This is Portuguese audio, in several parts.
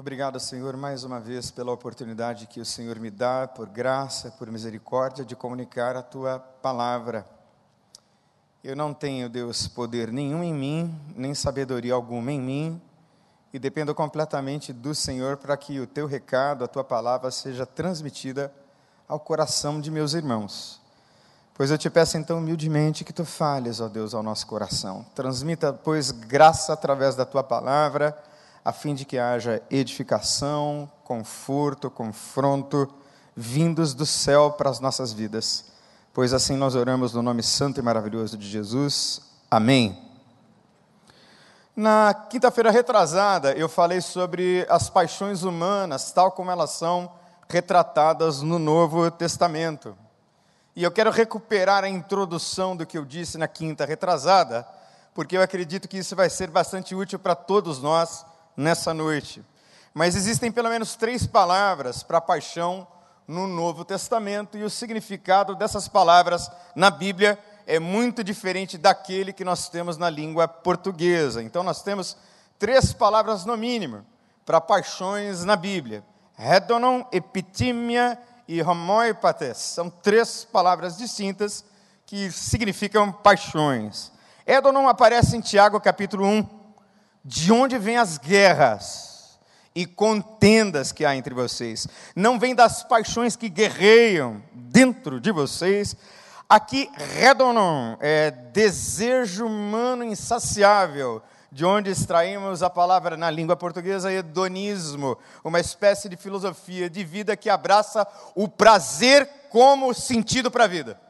Obrigado, Senhor, mais uma vez pela oportunidade que o Senhor me dá, por graça, por misericórdia, de comunicar a tua palavra. Eu não tenho, Deus, poder nenhum em mim, nem sabedoria alguma em mim, e dependo completamente do Senhor para que o teu recado, a tua palavra, seja transmitida ao coração de meus irmãos. Pois eu te peço então humildemente que tu falhes, ó Deus, ao nosso coração. Transmita, pois, graça através da tua palavra a fim de que haja edificação, conforto, confronto, vindos do céu para as nossas vidas. Pois assim nós oramos no nome santo e maravilhoso de Jesus. Amém. Na quinta-feira retrasada, eu falei sobre as paixões humanas, tal como elas são retratadas no Novo Testamento. E eu quero recuperar a introdução do que eu disse na quinta retrasada, porque eu acredito que isso vai ser bastante útil para todos nós nessa noite. Mas existem pelo menos três palavras para paixão no Novo Testamento e o significado dessas palavras na Bíblia é muito diferente daquele que nós temos na língua portuguesa. Então nós temos três palavras no mínimo para paixões na Bíblia: hedonon, epitimia e homoipates. São três palavras distintas que significam paixões. Hedonon aparece em Tiago capítulo 1, de onde vêm as guerras e contendas que há entre vocês? Não vem das paixões que guerreiam dentro de vocês? Aqui, redonon, é desejo humano insaciável, de onde extraímos a palavra na língua portuguesa hedonismo, uma espécie de filosofia de vida que abraça o prazer como sentido para a vida.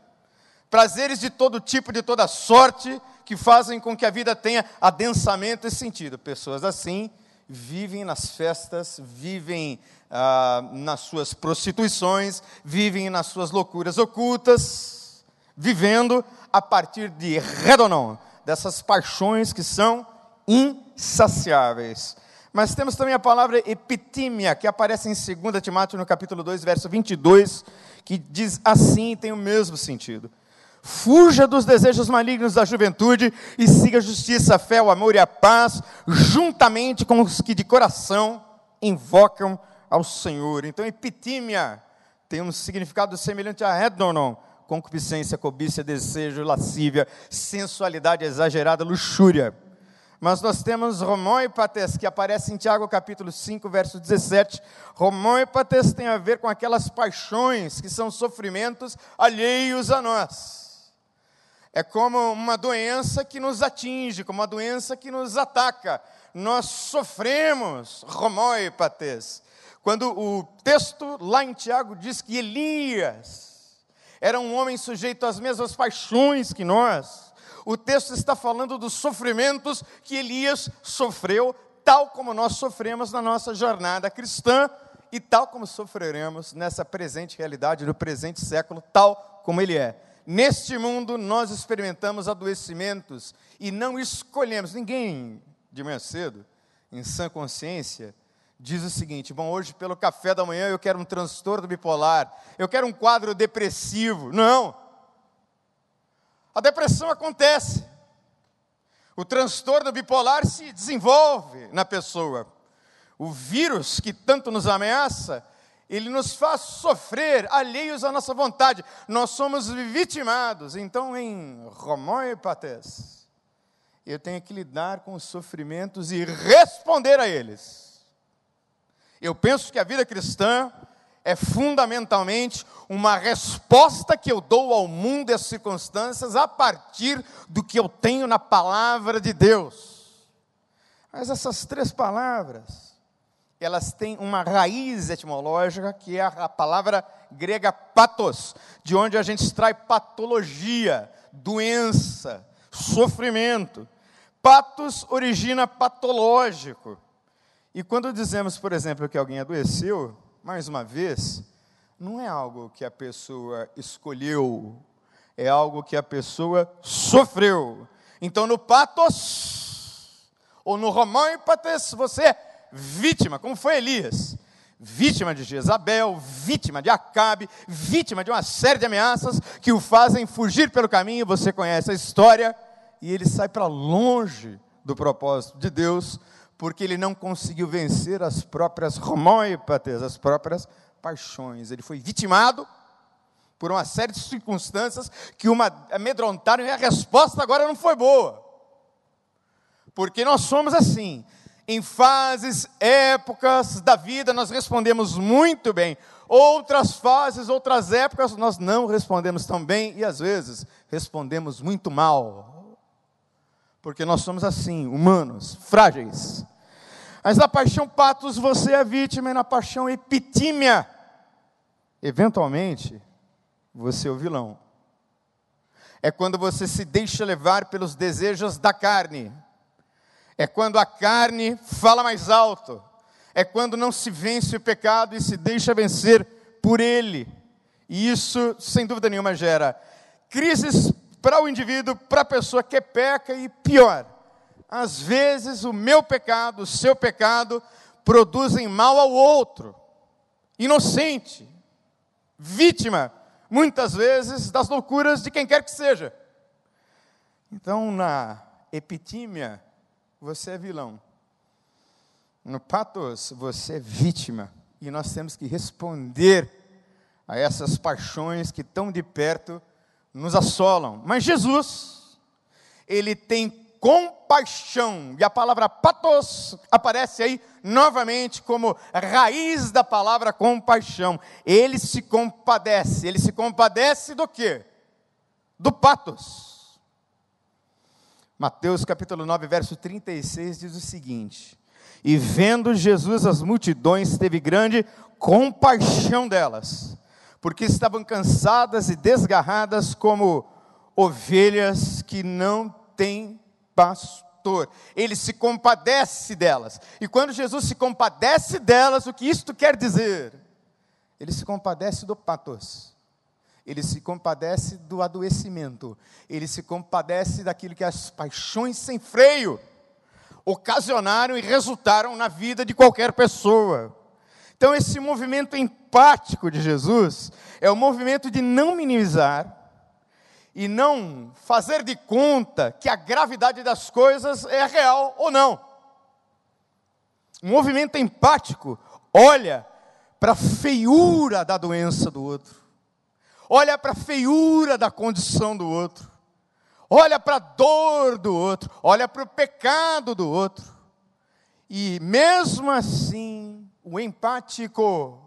Prazeres de todo tipo, de toda sorte, que fazem com que a vida tenha adensamento e sentido. Pessoas assim vivem nas festas, vivem ah, nas suas prostituições, vivem nas suas loucuras ocultas, vivendo a partir de redonon, dessas paixões que são insaciáveis. Mas temos também a palavra epitímia, que aparece em 2 Timóteo no capítulo 2, verso 22, que diz assim, tem o mesmo sentido. Fuja dos desejos malignos da juventude e siga a justiça, a fé, o amor e a paz, juntamente com os que de coração invocam ao Senhor. Então, epitímia tem um significado semelhante a hedonon, concupiscência, cobiça, desejo, lascívia, sensualidade exagerada, luxúria. Mas nós temos romóipates, que aparece em Tiago capítulo 5, verso 17. Romóipates tem a ver com aquelas paixões que são sofrimentos alheios a nós. É como uma doença que nos atinge, como uma doença que nos ataca. Nós sofremos romóipates. Quando o texto lá em Tiago diz que Elias era um homem sujeito às mesmas paixões que nós, o texto está falando dos sofrimentos que Elias sofreu, tal como nós sofremos na nossa jornada cristã e tal como sofreremos nessa presente realidade, no presente século, tal como ele é. Neste mundo nós experimentamos adoecimentos e não escolhemos. Ninguém de manhã cedo, em sã consciência, diz o seguinte: bom, hoje pelo café da manhã eu quero um transtorno bipolar, eu quero um quadro depressivo. Não. A depressão acontece. O transtorno bipolar se desenvolve na pessoa. O vírus que tanto nos ameaça ele nos faz sofrer alheios à nossa vontade. Nós somos vitimados. Então, em Romóipates, eu tenho que lidar com os sofrimentos e responder a eles. Eu penso que a vida cristã é fundamentalmente uma resposta que eu dou ao mundo e às circunstâncias a partir do que eu tenho na palavra de Deus. Mas essas três palavras, elas têm uma raiz etimológica que é a palavra grega patos, de onde a gente extrai patologia, doença, sofrimento. Patos origina patológico. E quando dizemos, por exemplo, que alguém adoeceu, mais uma vez, não é algo que a pessoa escolheu, é algo que a pessoa sofreu. Então, no patos, ou no romóipates, você vítima, como foi Elias, vítima de Jezabel, vítima de Acabe, vítima de uma série de ameaças que o fazem fugir pelo caminho, você conhece a história, e ele sai para longe do propósito de Deus, porque ele não conseguiu vencer as próprias romóipatas, as próprias paixões. Ele foi vitimado por uma série de circunstâncias que uma amedrontaram e a resposta agora não foi boa. Porque nós somos assim, em fases, épocas da vida nós respondemos muito bem. Outras fases, outras épocas nós não respondemos tão bem e às vezes respondemos muito mal. Porque nós somos assim, humanos, frágeis. Mas na paixão patos você é vítima e na paixão epitímia, eventualmente, você é o vilão. É quando você se deixa levar pelos desejos da carne é quando a carne fala mais alto, é quando não se vence o pecado e se deixa vencer por ele. E isso, sem dúvida nenhuma, gera crises para o indivíduo, para a pessoa que peca e pior. Às vezes o meu pecado, o seu pecado, produzem mal ao outro, inocente, vítima, muitas vezes, das loucuras de quem quer que seja. Então, na epitímia, você é vilão. No patos, você é vítima. E nós temos que responder a essas paixões que tão de perto nos assolam. Mas Jesus, ele tem compaixão. E a palavra patos aparece aí novamente como raiz da palavra compaixão. Ele se compadece. Ele se compadece do quê? Do patos. Mateus capítulo 9, verso 36 diz o seguinte: E vendo Jesus as multidões, teve grande compaixão delas, porque estavam cansadas e desgarradas como ovelhas que não têm pastor. Ele se compadece delas. E quando Jesus se compadece delas, o que isto quer dizer? Ele se compadece do patos ele se compadece do adoecimento, ele se compadece daquilo que as paixões sem freio ocasionaram e resultaram na vida de qualquer pessoa. Então, esse movimento empático de Jesus é o movimento de não minimizar e não fazer de conta que a gravidade das coisas é real ou não. O movimento empático olha para a feiura da doença do outro olha para a feiura da condição do outro, olha para a dor do outro, olha para o pecado do outro. E mesmo assim, o empático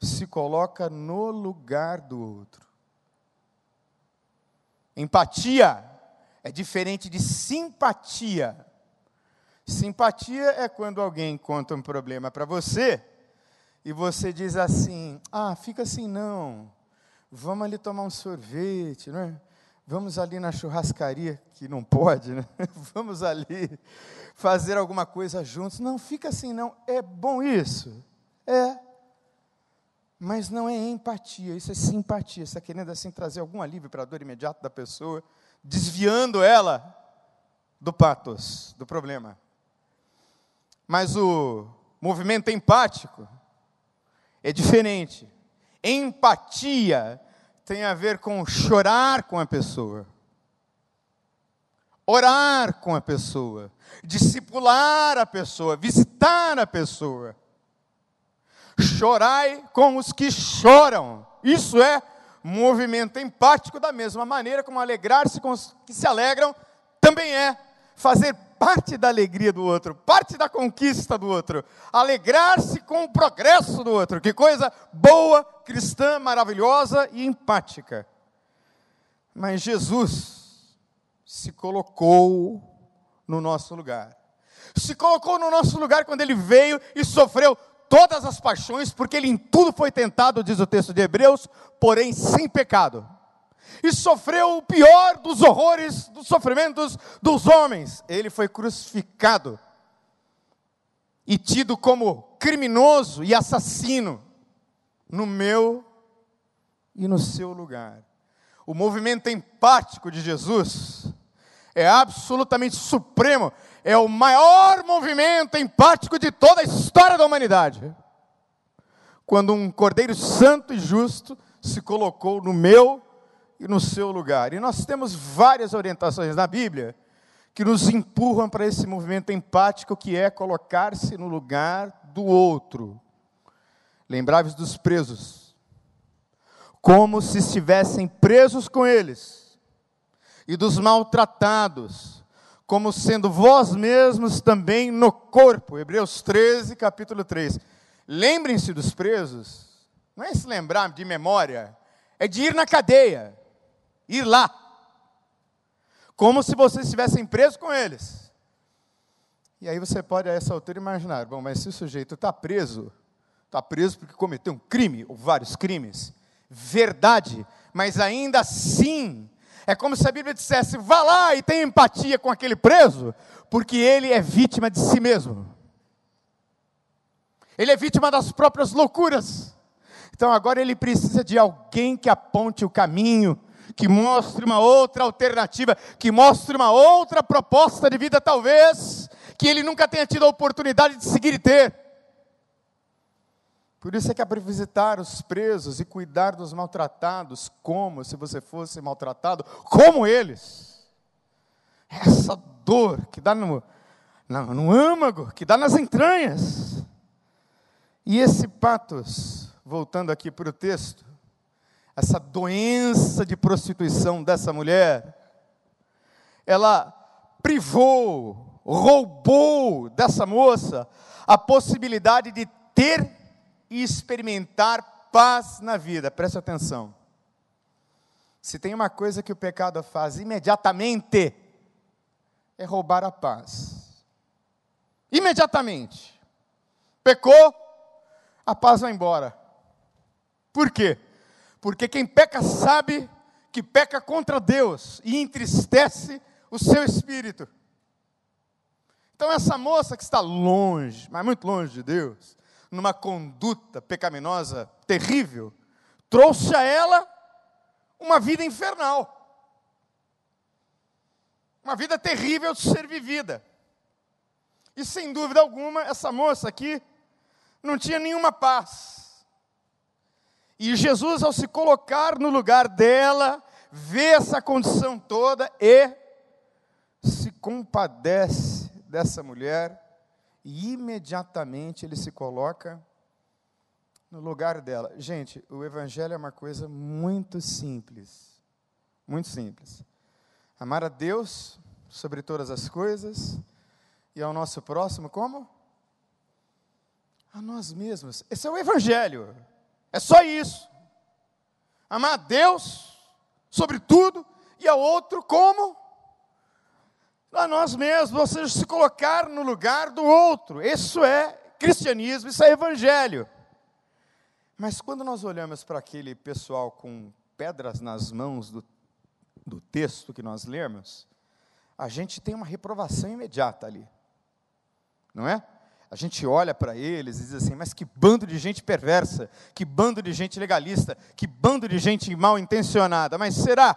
se coloca no lugar do outro. Empatia é diferente de simpatia. Simpatia é quando alguém conta um problema para você e você diz assim: ah, fica assim não vamos ali tomar um sorvete, né? Vamos ali na churrascaria, que não pode, né? Vamos ali fazer alguma coisa juntos. Não, fica assim, não. É bom isso? É. Mas não é empatia, isso é simpatia. Você está querendo assim trazer algum alívio para a dor imediata da pessoa, desviando ela do patos, do problema. Mas o movimento empático é diferente. Empatia tem a ver com chorar com a pessoa, orar com a pessoa, discipular a pessoa, visitar a pessoa. Chorai com os que choram. Isso é movimento empático, da mesma maneira como alegrar-se com os que se alegram, também é fazer parte da alegria do outro, parte da conquista do outro, alegrar-se com o progresso do outro. Que coisa boa, cristã, maravilhosa e empática. Mas Jesus se colocou no nosso lugar. Se colocou no nosso lugar quando ele veio e sofreu todas as paixões, porque ele em tudo foi tentado, diz o texto de Hebreus, porém sem pecado e sofreu o pior dos horrores, dos sofrimentos dos homens. Ele foi crucificado e tido como criminoso e assassino no meu e no seu lugar. O movimento empático de Jesus é absolutamente supremo, é o maior movimento empático de toda a história da humanidade. Quando um Cordeiro Santo e Justo se colocou no meu e no seu lugar. E nós temos várias orientações na Bíblia que nos empurram para esse movimento empático que é colocar-se no lugar do outro. Lembrai-vos dos presos, como se estivessem presos com eles, e dos maltratados, como sendo vós mesmos também no corpo. Hebreus 13, capítulo 3. Lembrem-se dos presos, não é se lembrar de memória, é de ir na cadeia, ir lá, como se vocês estivessem presos com eles. E aí você pode a essa altura imaginar, bom, mas se o sujeito está preso, está preso porque cometeu um crime, ou vários crimes, verdade, mas ainda assim, é como se a Bíblia dissesse, vá lá e tenha empatia com aquele preso, porque ele é vítima de si mesmo. Ele é vítima das próprias loucuras. Então agora ele precisa de alguém que aponte o caminho, que mostre uma outra alternativa, que mostre uma outra proposta de vida, talvez, que ele nunca tenha tido a oportunidade de seguir e ter. Por isso é que é para visitar os presos e cuidar dos maltratados, como se você fosse maltratado, como eles. Essa dor que dá no, no, no âmago, que dá nas entranhas. E esse patos, voltando aqui para o texto, essa doença de prostituição dessa mulher, ela privou, roubou dessa moça a possibilidade de ter e experimentar paz na vida. Preste atenção. Se tem uma coisa que o pecado faz imediatamente, é roubar a paz. Imediatamente. Pecou, a paz vai embora. Por quê? Porque quem peca sabe que peca contra Deus e entristece o seu espírito. Então, essa moça que está longe, mas muito longe de Deus, numa conduta pecaminosa terrível, trouxe a ela uma vida infernal. Uma vida terrível de ser vivida. E sem dúvida alguma, essa moça aqui não tinha nenhuma paz. E Jesus, ao se colocar no lugar dela, vê essa condição toda e se compadece dessa mulher, e imediatamente ele se coloca no lugar dela. Gente, o Evangelho é uma coisa muito simples. Muito simples. Amar a Deus sobre todas as coisas e ao nosso próximo como? a nós mesmos. Esse é o Evangelho. É só isso. Amar a Deus sobre tudo e ao outro como? A nós mesmos, ou seja, se colocar no lugar do outro. Isso é cristianismo, isso é Evangelho. Mas quando nós olhamos para aquele pessoal com pedras nas mãos do, do texto que nós lemos, a gente tem uma reprovação imediata ali. Não é? A gente olha para eles e diz assim: mas que bando de gente perversa, que bando de gente legalista, que bando de gente mal intencionada. Mas será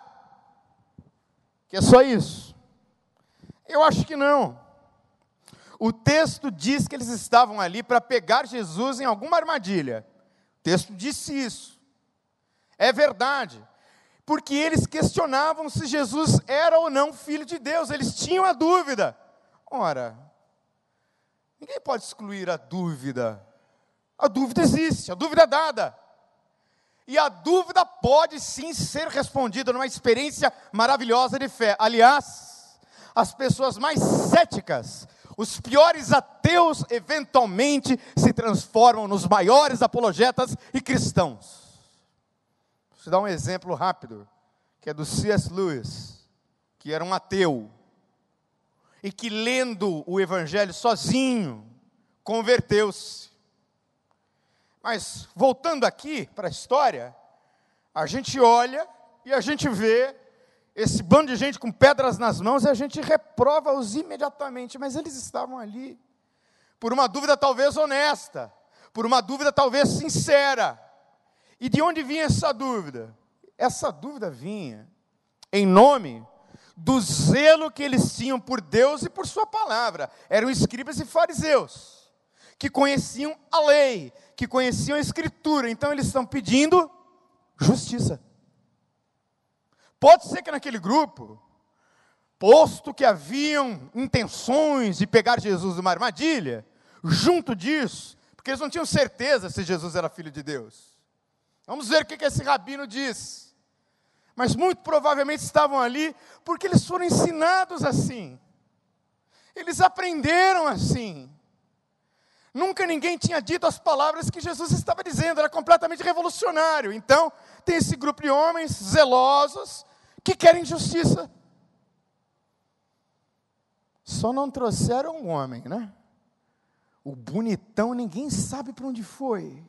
que é só isso? Eu acho que não. O texto diz que eles estavam ali para pegar Jesus em alguma armadilha. O texto disse isso. É verdade. Porque eles questionavam se Jesus era ou não filho de Deus, eles tinham a dúvida. Ora, Ninguém pode excluir a dúvida. A dúvida existe, a dúvida é dada. E a dúvida pode sim ser respondida numa experiência maravilhosa de fé. Aliás, as pessoas mais céticas, os piores ateus, eventualmente se transformam nos maiores apologetas e cristãos. Vou te dar um exemplo rápido, que é do C.S. Lewis, que era um ateu e que lendo o Evangelho sozinho, converteu-se. Mas, voltando aqui para a história, a gente olha e a gente vê esse bando de gente com pedras nas mãos e a gente reprova-os imediatamente, mas eles estavam ali por uma dúvida talvez honesta, por uma dúvida talvez sincera. E de onde vinha essa dúvida? Essa dúvida vinha em nome do zelo que eles tinham por Deus e por Sua palavra. Eram escribas e fariseus, que conheciam a lei, que conheciam a Escritura. Então eles estão pedindo justiça. Pode ser que naquele grupo, posto que haviam intenções de pegar Jesus numa armadilha, junto disso, porque eles não tinham certeza se Jesus era filho de Deus. Vamos ver o que esse rabino diz. Mas muito provavelmente estavam ali porque eles foram ensinados assim. Eles aprenderam assim. Nunca ninguém tinha dito as palavras que Jesus estava dizendo, era completamente revolucionário. Então, tem esse grupo de homens zelosos que querem justiça. Só não trouxeram um homem, né? O bonitão ninguém sabe para onde foi.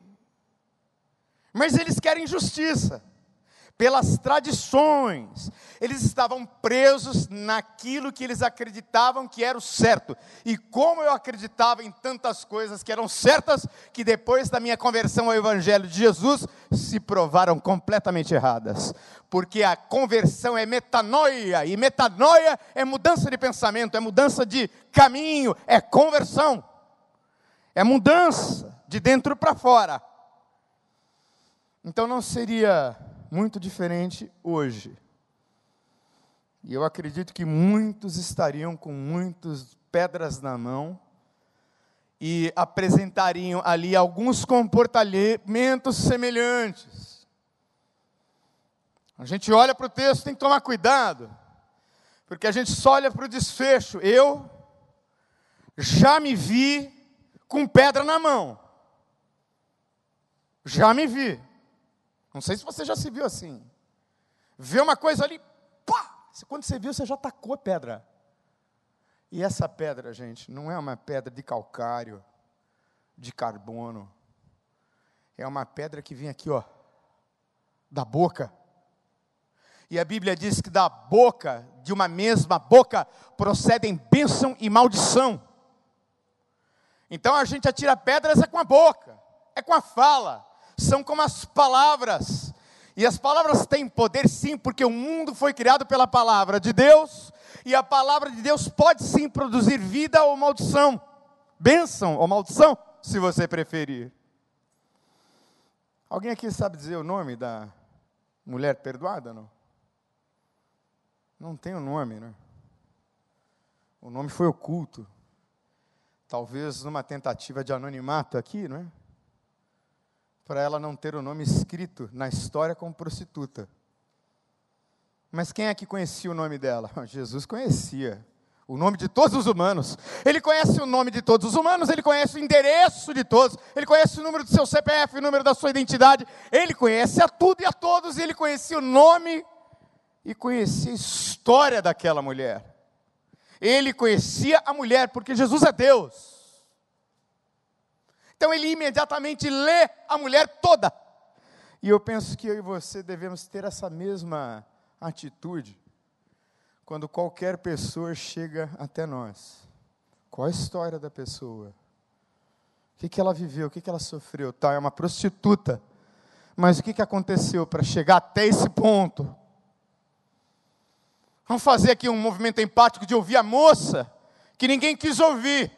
Mas eles querem justiça pelas tradições. Eles estavam presos naquilo que eles acreditavam que era o certo. E como eu acreditava em tantas coisas que eram certas, que depois da minha conversão ao Evangelho de Jesus, se provaram completamente erradas. Porque a conversão é metanoia, e metanoia é mudança de pensamento, é mudança de caminho, é conversão, é mudança de dentro para fora. Então não seria muito diferente hoje. E eu acredito que muitos estariam com muitas pedras na mão e apresentariam ali alguns comportamentos semelhantes. A gente olha para o texto, tem que tomar cuidado, porque a gente só olha para o desfecho. Eu já me vi com pedra na mão. Já me vi. Não sei se você já se viu assim. Vê uma coisa ali, pá! Quando você viu, você já tacou a pedra. E essa pedra, gente, não é uma pedra de calcário, de carbono. É uma pedra que vem aqui, ó, da boca. E a Bíblia diz que da boca, de uma mesma boca, procedem bênção e maldição. Então a gente atira pedras é com a boca, é com a fala são como as palavras. E as palavras têm poder sim, porque o mundo foi criado pela palavra de Deus, e a palavra de Deus pode sim produzir vida ou maldição, bênção ou maldição, se você preferir. Alguém aqui sabe dizer o nome da mulher perdoada? Não? Não tem o um nome, né? O nome foi oculto. Talvez numa tentativa de anonimato aqui, não é? Para ela não ter o nome escrito na história como prostituta. Mas quem é que conhecia o nome dela? Jesus conhecia o nome de todos os humanos. Ele conhece o nome de todos os humanos, ele conhece o endereço de todos, ele conhece o número do seu CPF, o número da sua identidade, ele conhece a tudo e a todos, e ele conhecia o nome e conhecia a história daquela mulher. Ele conhecia a mulher, porque Jesus é Deus. Então ele imediatamente lê a mulher toda. E eu penso que eu e você devemos ter essa mesma atitude quando qualquer pessoa chega até nós. Qual a história da pessoa? O que, que ela viveu? O que, que ela sofreu? Tá, é uma prostituta. Mas o que, que aconteceu para chegar até esse ponto? Vamos fazer aqui um movimento empático de ouvir a moça que ninguém quis ouvir.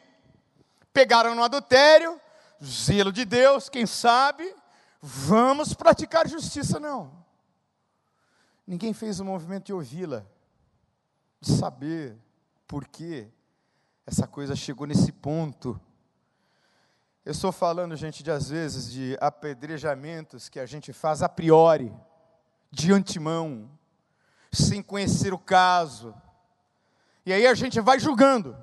Pegaram no adultério, zelo de Deus, quem sabe, vamos praticar justiça, não. Ninguém fez o movimento de ouvi-la, de saber por que essa coisa chegou nesse ponto. Eu estou falando, gente, de às vezes de apedrejamentos que a gente faz a priori, de antemão, sem conhecer o caso. E aí a gente vai julgando.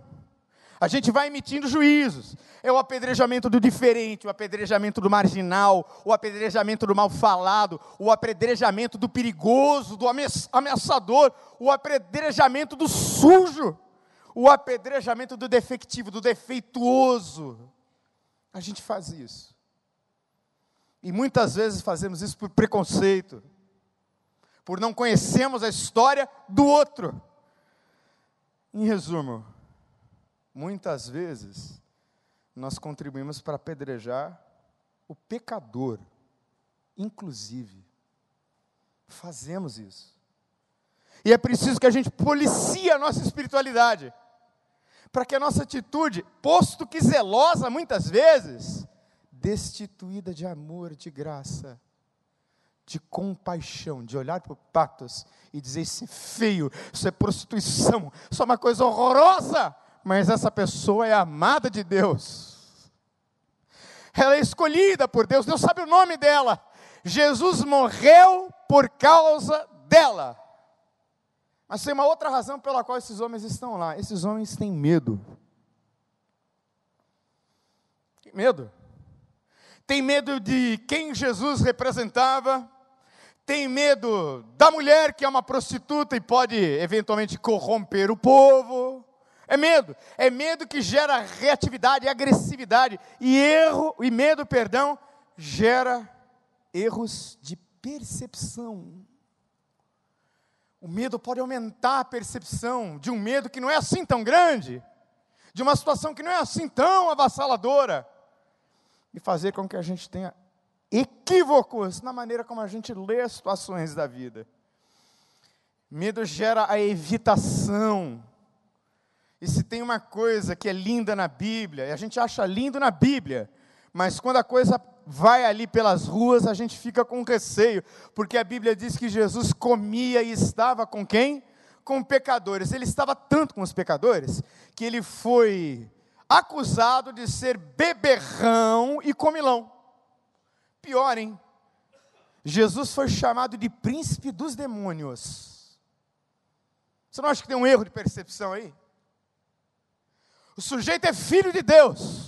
A gente vai emitindo juízos. É o apedrejamento do diferente, o apedrejamento do marginal, o apedrejamento do mal falado, o apedrejamento do perigoso, do ameaçador, o apedrejamento do sujo, o apedrejamento do defectivo, do defeituoso. A gente faz isso. E muitas vezes fazemos isso por preconceito, por não conhecermos a história do outro. Em resumo, muitas vezes nós contribuímos para apedrejar o pecador, inclusive. Fazemos isso. E é preciso que a gente policie a nossa espiritualidade, para que a nossa atitude, posto que zelosa muitas vezes, destituída de amor, de graça, de compaixão, de olhar para o patos e dizer: Isso é feio, isso é prostituição, isso é uma coisa horrorosa, mas essa pessoa é amada de Deus. Ela é escolhida por Deus, Deus sabe o nome dela. Jesus morreu por causa dela. Mas tem uma outra razão pela qual esses homens estão lá. Esses homens têm medo. Tem medo. Tem medo de quem Jesus representava. Tem medo da mulher que é uma prostituta e pode eventualmente corromper o povo. É medo. É medo que gera reatividade, agressividade. E erro, e medo, perdão, gera erros de percepção. O medo pode aumentar a percepção de um medo que não é assim tão grande, de uma situação que não é assim tão avassaladora, e fazer com que a gente tenha equívocos na maneira como a gente lê as situações da vida. Medo gera a evitação. E se tem uma coisa que é linda na Bíblia, e a gente acha lindo na Bíblia, mas quando a coisa vai ali pelas ruas, a gente fica com receio, porque a Bíblia diz que Jesus comia e estava com quem? Com pecadores. Ele estava tanto com os pecadores que ele foi acusado de ser beberrão e comilão. Pior, hein? Jesus foi chamado de príncipe dos demônios. Você não acha que tem um erro de percepção aí? O sujeito é filho de Deus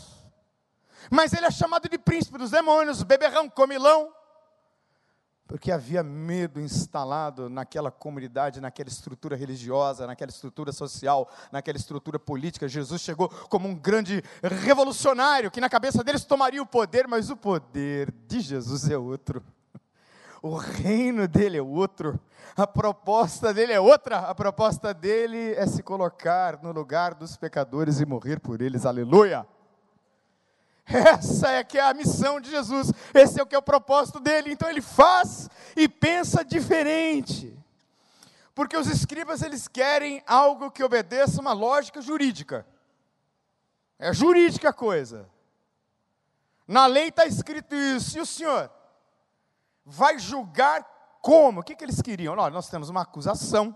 mas ele é chamado de príncipe dos demônios, beberrão, comilão, porque havia medo instalado naquela comunidade, naquela estrutura religiosa, naquela estrutura social, naquela estrutura política. Jesus chegou como um grande revolucionário que na cabeça deles tomaria o poder, mas o poder de Jesus é outro. O reino dele é outro. A proposta dele é outra. A proposta dele é se colocar no lugar dos pecadores e morrer por eles. Aleluia. Essa é que é a missão de Jesus, esse é o que é o propósito dele. Então ele faz e pensa diferente. Porque os escribas eles querem algo que obedeça uma lógica jurídica. É jurídica a coisa. Na lei está escrito isso. E o senhor vai julgar como? O que, que eles queriam? Olha, nós temos uma acusação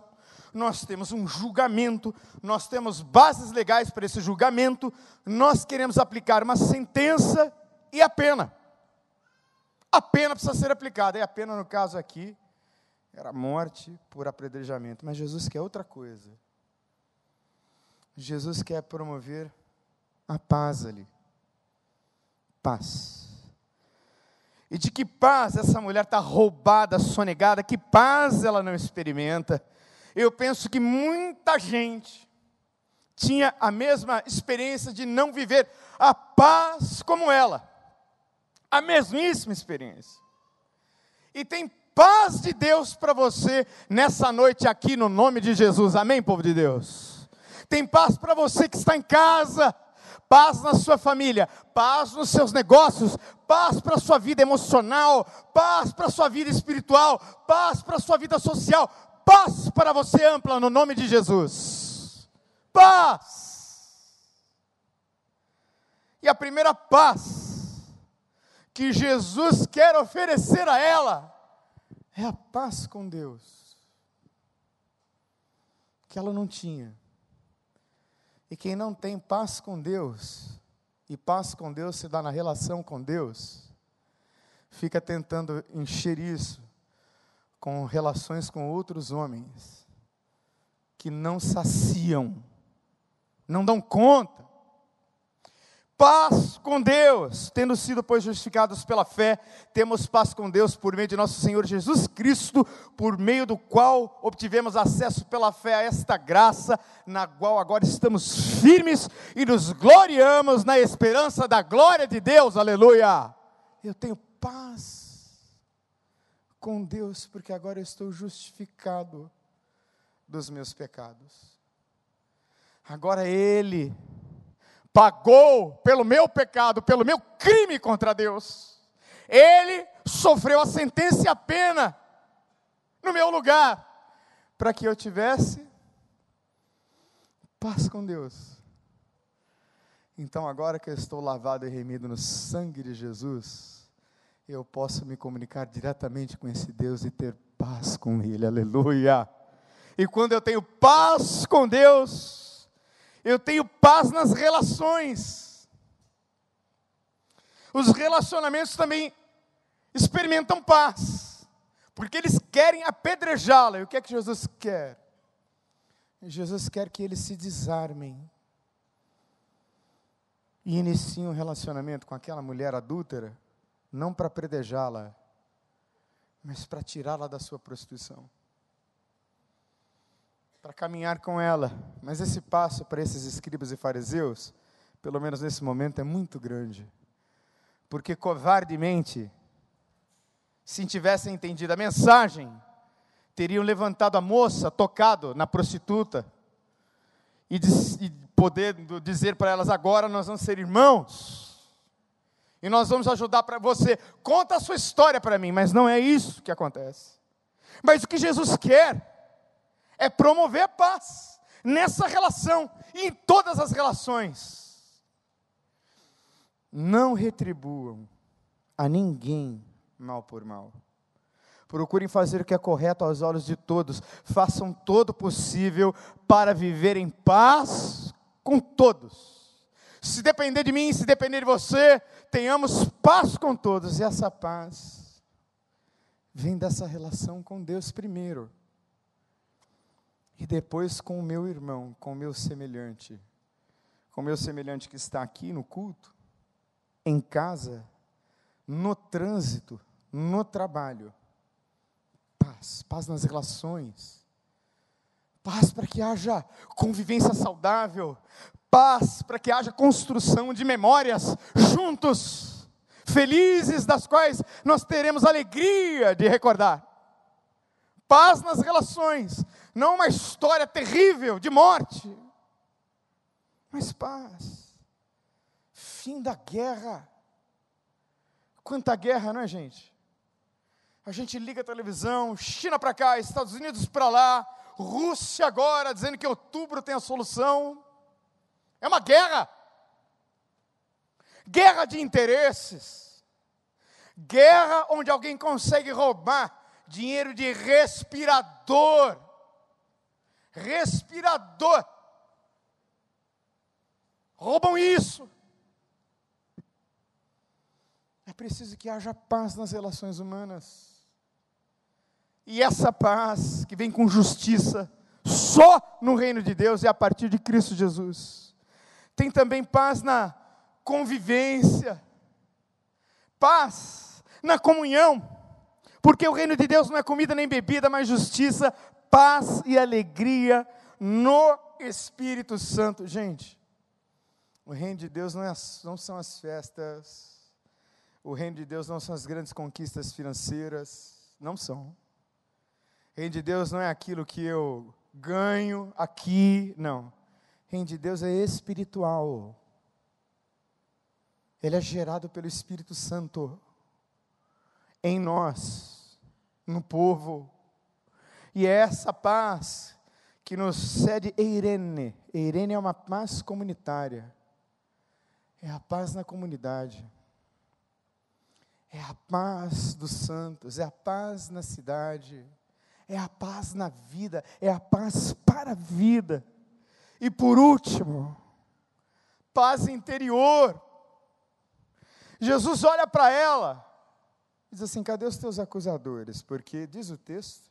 nós temos um julgamento, nós temos bases legais para esse julgamento, nós queremos aplicar uma sentença e a pena. A pena precisa ser aplicada, e a pena, no caso aqui, era morte por apredrejamento. Mas Jesus quer outra coisa. Jesus quer promover a paz ali. Paz. E de que paz essa mulher está roubada, sonegada, que paz ela não experimenta eu penso que muita gente tinha a mesma experiência de não viver a paz como ela, a mesmíssima experiência. E tem paz de Deus para você nessa noite aqui no nome de Jesus, amém, povo de Deus? Tem paz para você que está em casa, paz na sua família, paz nos seus negócios, paz para a sua vida emocional, paz para a sua vida espiritual, paz para a sua vida social, paz para você ampla no nome de Jesus. Paz. E a primeira paz que Jesus quer oferecer a ela é a paz com Deus. Que ela não tinha. E quem não tem paz com Deus, e paz com Deus se dá na relação com Deus, fica tentando encher isso com relações com outros homens que não saciam, não dão conta. Paz com Deus, tendo sido, pois, justificados pela fé, temos paz com Deus por meio de nosso Senhor Jesus Cristo, por meio do qual obtivemos acesso pela fé a esta graça, na qual agora estamos firmes e nos gloriamos na esperança da glória de Deus, aleluia. Eu tenho paz com Deus, porque agora eu estou justificado dos meus pecados. Agora Ele pagou pelo meu pecado, pelo meu crime contra Deus. Ele sofreu a sentença e a pena no meu lugar, para que eu tivesse paz com Deus. Então, agora que eu estou lavado e remido no sangue de Jesus, eu posso me comunicar diretamente com esse Deus e ter paz com Ele, aleluia. E quando eu tenho paz com Deus, eu tenho paz nas relações. Os relacionamentos também experimentam paz, porque eles querem apedrejá-la. E o que é que Jesus quer? Jesus quer que eles se desarmem e iniciem um relacionamento com aquela mulher adúltera, não para predejá-la, mas para tirá-la da sua prostituição. Para caminhar com ela. Mas esse passo para esses escribas e fariseus, pelo menos nesse momento, é muito grande. Porque covardemente, se tivessem entendido a mensagem, teriam levantado a moça, tocado na prostituta, e, e poder dizer para elas: agora nós vamos ser irmãos, e nós vamos ajudar para você. Conta a sua história para mim, mas não é isso que acontece. Mas o que Jesus quer é promover a paz nessa relação e em todas as relações. Não retribuam a ninguém mal por mal. Procurem fazer o que é correto aos olhos de todos. Façam todo o possível para viver em paz com todos. Se depender de mim, se depender de você, tenhamos paz com todos. E essa paz vem dessa relação com Deus primeiro. E depois com o meu irmão, com o meu semelhante. Com o meu semelhante que está aqui no culto, em casa, no trânsito, no trabalho paz, paz nas relações, paz para que haja convivência saudável, paz para que haja construção de memórias juntos, felizes, das quais nós teremos alegria de recordar. Paz nas relações, não uma história terrível de morte, mas paz. Fim da guerra. Quanta guerra, não é, gente? A gente liga a televisão, China para cá, Estados Unidos para lá, Rússia agora, dizendo que outubro tem a solução. É uma guerra. Guerra de interesses. Guerra onde alguém consegue roubar dinheiro de respirador. Respirador. Roubam isso. É preciso que haja paz nas relações humanas. E essa paz que vem com justiça, só no reino de Deus e a partir de Cristo Jesus. Tem também paz na convivência, paz na comunhão, porque o reino de Deus não é comida nem bebida, mas justiça, paz e alegria no Espírito Santo. Gente, o reino de Deus não, é, não são as festas, o reino de Deus não são as grandes conquistas financeiras, não são. Reino de Deus não é aquilo que eu ganho aqui, não. Reino de Deus é espiritual. Ele é gerado pelo Espírito Santo em nós, no povo. E é essa paz que nos cede Eirene. Eirene é uma paz comunitária. É a paz na comunidade. É a paz dos santos, é a paz na cidade é a paz na vida, é a paz para a vida. E por último, paz interior. Jesus olha para ela e diz assim: cadê os teus acusadores? Porque diz o texto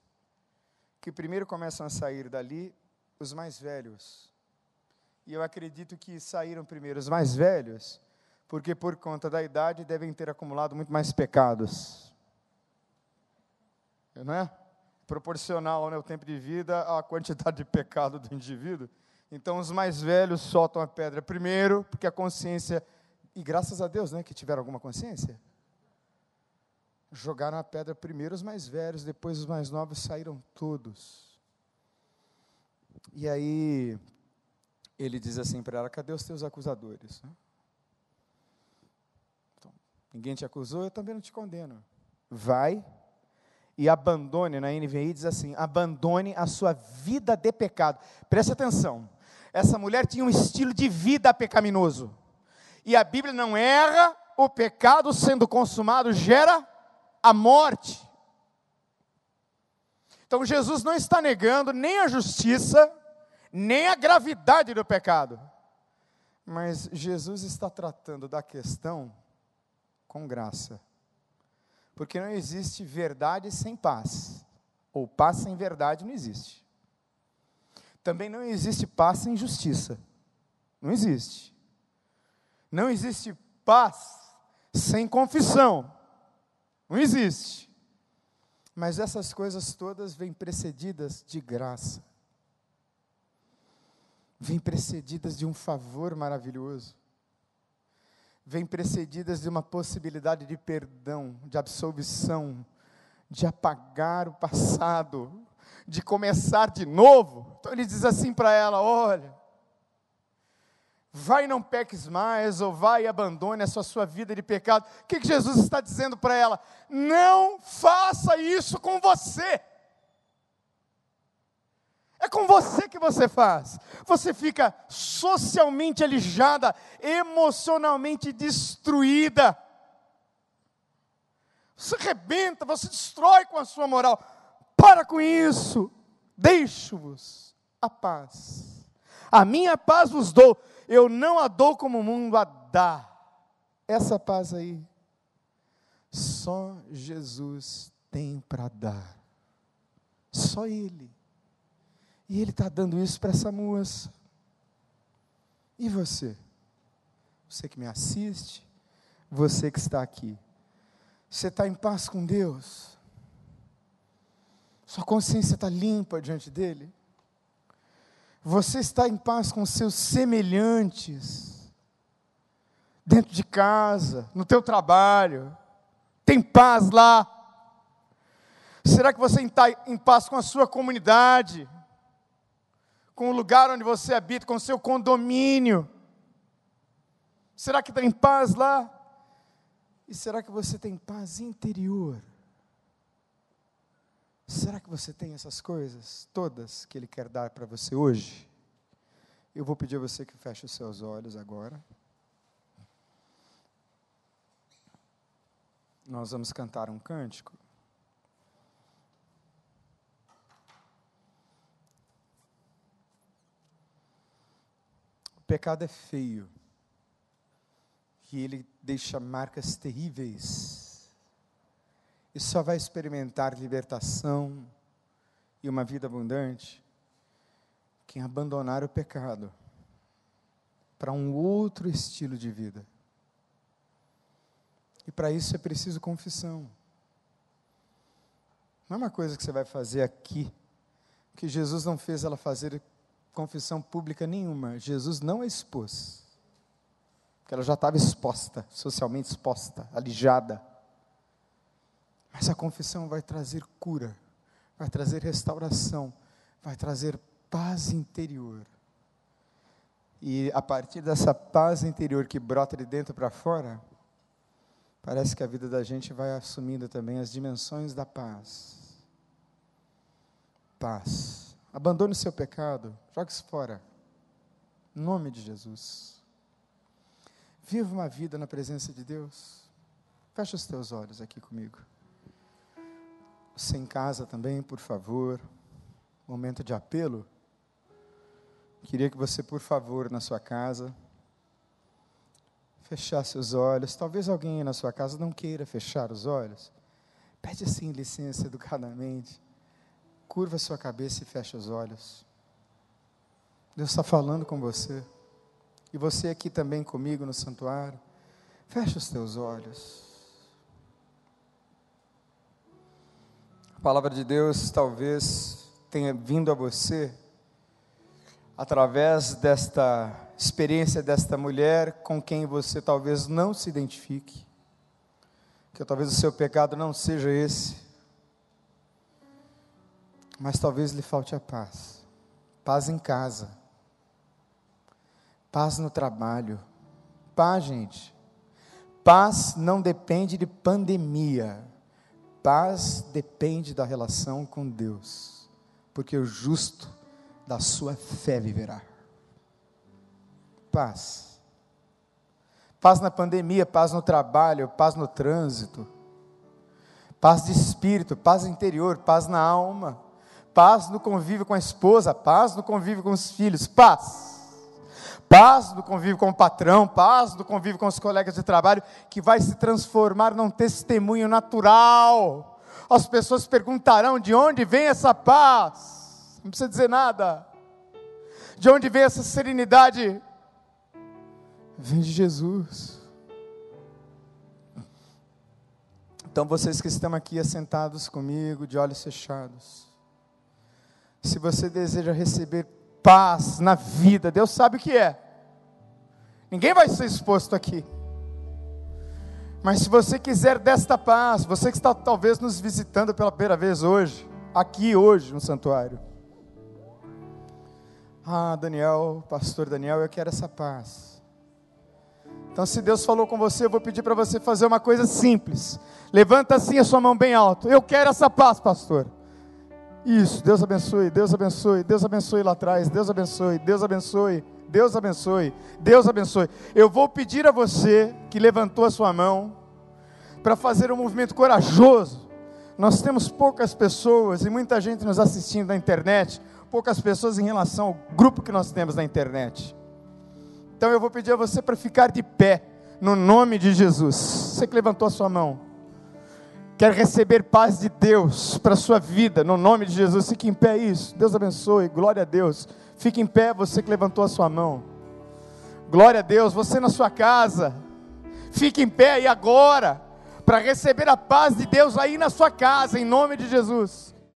que primeiro começam a sair dali os mais velhos. E eu acredito que saíram primeiro os mais velhos, porque por conta da idade devem ter acumulado muito mais pecados. Não é? proporcional ao né, tempo de vida à quantidade de pecado do indivíduo. Então, os mais velhos soltam a pedra primeiro, porque a consciência, e graças a Deus, né, que tiveram alguma consciência, jogaram a pedra primeiro os mais velhos, depois os mais novos saíram todos. E aí, ele diz assim para ela: cadê os teus acusadores? Então, ninguém te acusou, eu também não te condeno. Vai e abandone, na NVI diz assim: abandone a sua vida de pecado. Preste atenção, essa mulher tinha um estilo de vida pecaminoso, e a Bíblia não erra, o pecado sendo consumado gera a morte. Então Jesus não está negando nem a justiça, nem a gravidade do pecado. Mas Jesus está tratando da questão com graça. Porque não existe verdade sem paz. Ou paz sem verdade não existe. Também não existe paz sem justiça. Não existe. Não existe paz sem confissão. Não existe. Mas essas coisas todas vêm precedidas de graça. Vêm precedidas de um favor maravilhoso. Vêm precedidas de uma possibilidade de perdão, de absolvição, de apagar o passado, de começar de novo. Então ele diz assim para ela: Olha, vai não peques mais, ou vai e abandone a sua, sua vida de pecado. O que, que Jesus está dizendo para ela? Não faça isso com você. É com você que você faz. Você fica socialmente alijada, emocionalmente destruída. Você rebenta, você destrói com a sua moral. Para com isso. Deixo-vos a paz. A minha paz vos dou eu não a dou como o mundo a dá. Essa paz aí, só Jesus tem para dar. Só Ele. E Ele está dando isso para essa moça. E você? Você que me assiste, você que está aqui. Você está em paz com Deus? Sua consciência está limpa diante dEle? Você está em paz com seus semelhantes, dentro de casa, no teu trabalho, tem paz lá. Será que você está em paz com a sua comunidade, com o lugar onde você habita, com o seu condomínio? Será que está em paz lá? E será que você tem paz interior? Será que você tem essas coisas todas que Ele quer dar para você hoje? Eu vou pedir a você que feche os seus olhos agora. Nós vamos cantar um cântico. O pecado é feio. E ele deixa marcas terríveis e só vai experimentar libertação e uma vida abundante quem abandonar o pecado para um outro estilo de vida. E para isso é preciso confissão. Não é uma coisa que você vai fazer aqui, que Jesus não fez ela fazer confissão pública nenhuma. Jesus não a expôs. Porque ela já estava exposta, socialmente exposta, alijada. Mas a confissão vai trazer cura, vai trazer restauração, vai trazer paz interior. E a partir dessa paz interior que brota de dentro para fora, parece que a vida da gente vai assumindo também as dimensões da paz. Paz. Abandone o seu pecado, jogue-se fora. Em nome de Jesus. Viva uma vida na presença de Deus. Feche os teus olhos aqui comigo. Você em casa também, por favor. Momento de apelo. Queria que você, por favor, na sua casa, fechasse os olhos. Talvez alguém na sua casa não queira fechar os olhos. Pede assim licença educadamente. Curva sua cabeça e fecha os olhos. Deus está falando com você. E você aqui também comigo no santuário. Fecha os teus olhos. A palavra de Deus talvez tenha vindo a você através desta experiência desta mulher com quem você talvez não se identifique, que talvez o seu pecado não seja esse, mas talvez lhe falte a paz, paz em casa, paz no trabalho, paz, gente, paz não depende de pandemia, Paz depende da relação com Deus, porque o justo da sua fé viverá. Paz. Paz na pandemia, paz no trabalho, paz no trânsito, paz de espírito, paz interior, paz na alma, paz no convívio com a esposa, paz no convívio com os filhos, paz. Paz no convívio com o patrão, paz no convívio com os colegas de trabalho, que vai se transformar num testemunho natural. As pessoas perguntarão de onde vem essa paz. Não precisa dizer nada. De onde vem essa serenidade? Vem de Jesus. Então, vocês que estão aqui assentados comigo, de olhos fechados, se você deseja receber paz na vida, Deus sabe o que é. Ninguém vai ser exposto aqui. Mas se você quiser desta paz, você que está talvez nos visitando pela primeira vez hoje, aqui hoje no santuário. Ah, Daniel, pastor Daniel, eu quero essa paz. Então, se Deus falou com você, eu vou pedir para você fazer uma coisa simples. Levanta assim a sua mão bem alto. Eu quero essa paz, pastor. Isso, Deus abençoe, Deus abençoe, Deus abençoe lá atrás, Deus abençoe, Deus abençoe, Deus abençoe, Deus abençoe. Eu vou pedir a você que levantou a sua mão para fazer um movimento corajoso. Nós temos poucas pessoas e muita gente nos assistindo na internet, poucas pessoas em relação ao grupo que nós temos na internet. Então eu vou pedir a você para ficar de pé, no nome de Jesus. Você que levantou a sua mão, quer receber paz de Deus para a sua vida, no nome de Jesus, fique em pé, isso. Deus abençoe, glória a Deus. Fique em pé, você que levantou a sua mão. Glória a Deus, você na sua casa. Fique em pé aí agora, para receber a paz de Deus aí na sua casa, em nome de Jesus.